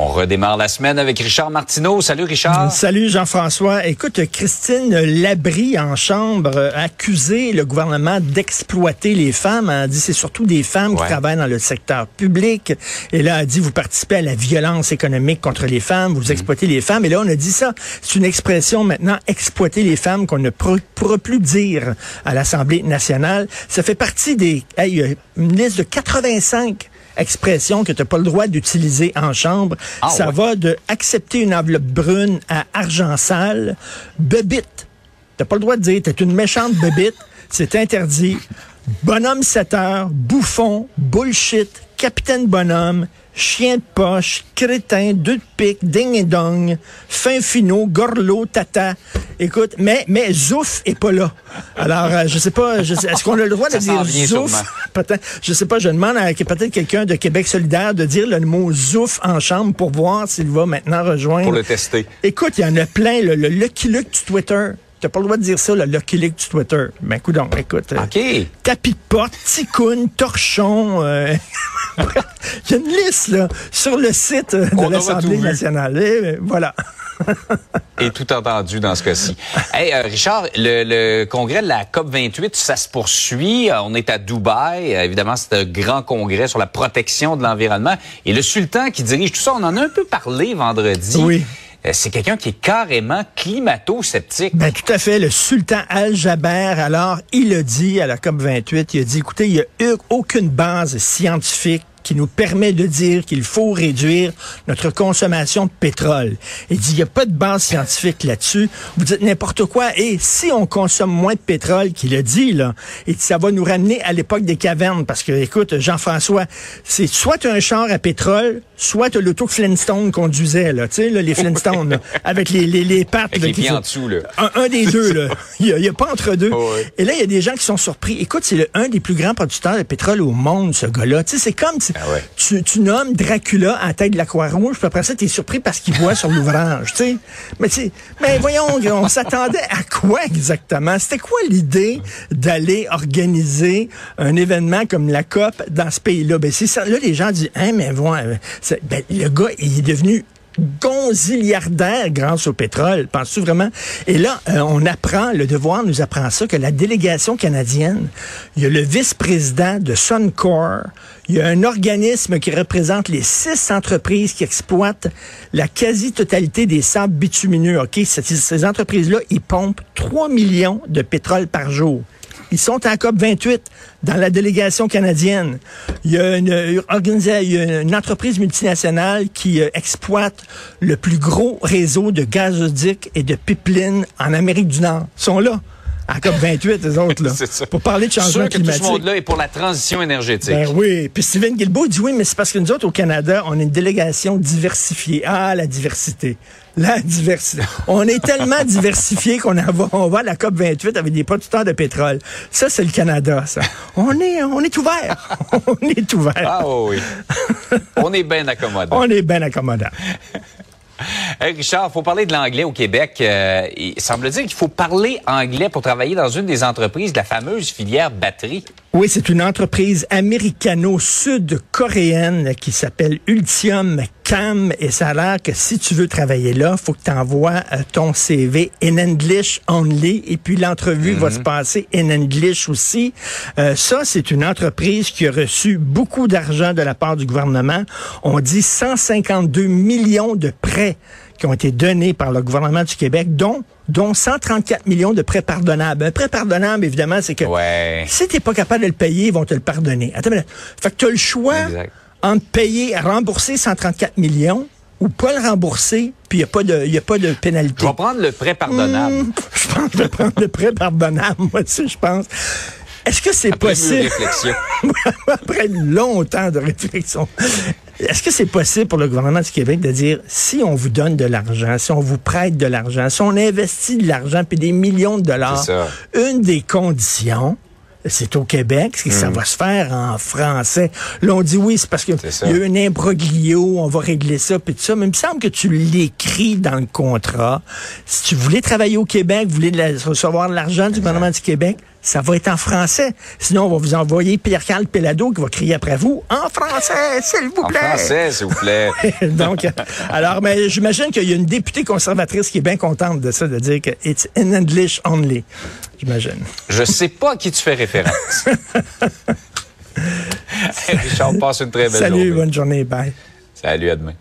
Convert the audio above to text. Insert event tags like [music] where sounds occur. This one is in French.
On redémarre la semaine avec Richard Martineau. Salut Richard. Salut Jean-François. Écoute, Christine Labrie en chambre a accusé le gouvernement d'exploiter les femmes. Elle a dit c'est surtout des femmes qui travaillent dans le secteur public. Et là, elle a dit vous participez à la violence économique contre les femmes, vous exploitez les femmes. Et là, on a dit ça. C'est une expression maintenant, exploiter les femmes, qu'on ne pourra plus dire à l'Assemblée nationale. Ça fait partie des... Hey, une liste de 85 expression que tu n'as pas le droit d'utiliser en chambre. Ah, ça ouais. va de accepter une enveloppe brune à argent sale, bebite. T'as pas le droit de dire t'es une méchante bebite. C'est interdit. Bonhomme 7 heures, bouffon, bullshit, capitaine bonhomme, chien de poche, crétin, deux de pique, ding et dong, fin finot, gorlot, tata. Écoute, mais, mais Zouf est pas là. Alors, euh, je sais pas, je sais- est-ce qu'on a le droit de dire Zouf? Peut-être, je sais pas, je demande à peut-être quelqu'un de Québec solidaire de dire le mot Zouf en chambre pour voir s'il va maintenant rejoindre. Pour le tester. Écoute, il y en a plein, le, le Lucky Luke du Twitter. T'as pas le droit de dire ça, le Lucky du Twitter. Ben, écoute donc, écoute. euh, OK. tapis de porte, ticoune, torchon. euh, [laughs] Il y a une liste, là, sur le site euh, On de l'Assemblée nationale. Et, euh, voilà. [laughs] Et tout entendu dans ce cas-ci. hey, euh, Richard, le, le congrès de la COP 28, ça se poursuit. Euh, On est à Dubaï. Euh, évidemment, c'est un grand congrès sur la protection de l'environnement. Et le sultan qui dirige tout ça, on en a un peu parlé vendredi. Oui. Euh, C'est quelqu'un qui est carrément climato-sceptique. Ben, tout à fait. Le sultan Al-Jaber, alors, il a dit à la COP28, il a dit, écoutez, il n'y a eu aucune base scientifique qui nous permet de dire qu'il faut réduire notre consommation de pétrole. Il dit, il n'y a pas de base scientifique là-dessus. Vous dites n'importe quoi. Et si on consomme moins de pétrole, qu'il a dit, là, et ça va nous ramener à l'époque des cavernes. Parce que, écoute, Jean-François, c'est soit un char à pétrole, soit tu as l'auto que Flintstone conduisait, là, tu sais, là, les Flintstones, là, avec les, les, les pattes. Avec là, les pieds en dessous, là. un, un des deux, là. [laughs] Il n'y a, pas entre deux. Oh. Et là, il y a des gens qui sont surpris. Écoute, c'est un des plus grands producteurs de pétrole au monde, ce gars-là. Tu sais, c'est comme Ah tu, nommes Dracula à tête de la Croix-Rouge, puis après ça, tu es surpris parce qu'il voit sur l'ouvrage, tu sais. Mais, tu sais, mais voyons, on s'attendait à quoi exactement? C'était quoi l'idée d'aller organiser un événement comme la COP dans ce pays-là? Ben, c'est ça. Là, les gens disent, hein, mais ben, le gars, il est devenu gonziliardaire grâce au pétrole. Penses-tu vraiment? Et là, euh, on apprend, le devoir nous apprend ça, que la délégation canadienne, il y a le vice-président de Suncor, il y a un organisme qui représente les six entreprises qui exploitent la quasi-totalité des sables bitumineux. OK? Ces, ces entreprises-là, ils pompent 3 millions de pétrole par jour. Ils sont à COP 28 dans la délégation canadienne. Il y a une, euh, entreprise multinationale qui euh, exploite le plus gros réseau de gazoducs et de pipelines en Amérique du Nord. Ils sont là, à la COP 28, les autres, là, [laughs] C'est ça. pour parler de changement Sûr que tout climatique. ce monde-là est pour la transition énergétique. Ben oui. Puis Steven Guilbeault dit oui, mais c'est parce que nous autres, au Canada, on est une délégation diversifiée. Ah, la diversité. La diversité. On est tellement [laughs] diversifié qu'on en va, on va à la COP 28 avec des producteurs de pétrole. Ça, c'est le Canada, ça. On est, on est ouvert. [laughs] On est ouvert. Ah oui. On est bien accommodé. On est bien accommodant. [laughs] Hey, Richard, faut parler de l'anglais au Québec. Euh, il semble dire qu'il faut parler anglais pour travailler dans une des entreprises de la fameuse filière batterie. Oui, c'est une entreprise américano-sud-coréenne qui s'appelle Ultium Cam et ça a l'air que si tu veux travailler là, faut que tu envoies ton CV in English only et puis l'entrevue va se passer in English aussi. Euh, ça, c'est une entreprise qui a reçu beaucoup d'argent de la part du gouvernement. On dit 152 millions de prêts qui ont été donnés par le gouvernement du Québec, dont dont 134 millions de prêts pardonnables. Un prêt pardonnable, évidemment, c'est que Ouais. si t'es pas capable de le payer, ils vont te le pardonner. Attends, minute. fait que tu as le choix Exact. entre payer, rembourser 134 millions ou pas le rembourser, puis il n'y a pas de, y a pas de pénalité. Je vais prendre le prêt pardonnable. Hum, [laughs] je pense que je vais prendre le prêt pardonnable, moi aussi, je pense. Est-ce que c'est possible? réflexion. [laughs] après longtemps de réflexion. Est-ce que c'est possible pour le gouvernement du Québec de dire si on vous donne de l'argent, si on vous prête de l'argent, si on investit de l'argent puis des millions de dollars, une des conditions, c'est au Québec, que Hmm. ça va se faire en français. Là, on dit oui, c'est parce qu'il y a eu un imbroglio, on va régler ça, puis tout ça. Mais il me semble que tu l'écris dans le contrat. Si tu voulais travailler au Québec, la- recevoir de l'argent du gouvernement du Québec, ça va être en français. Sinon, on va vous envoyer Pierre-Carl Pelado qui va crier après vous en français, s'il vous En plaît. français, s'il vous plaît. [laughs] Donc, alors, mais j'imagine qu'il y a une députée conservatrice qui est bien contente de ça, de dire que it's in English only. J'imagine. Je sais pas à qui tu fais référence. [laughs] [laughs] Richard, passe une très belle Salut, journée. bonne journée, bye. Salut, à demain.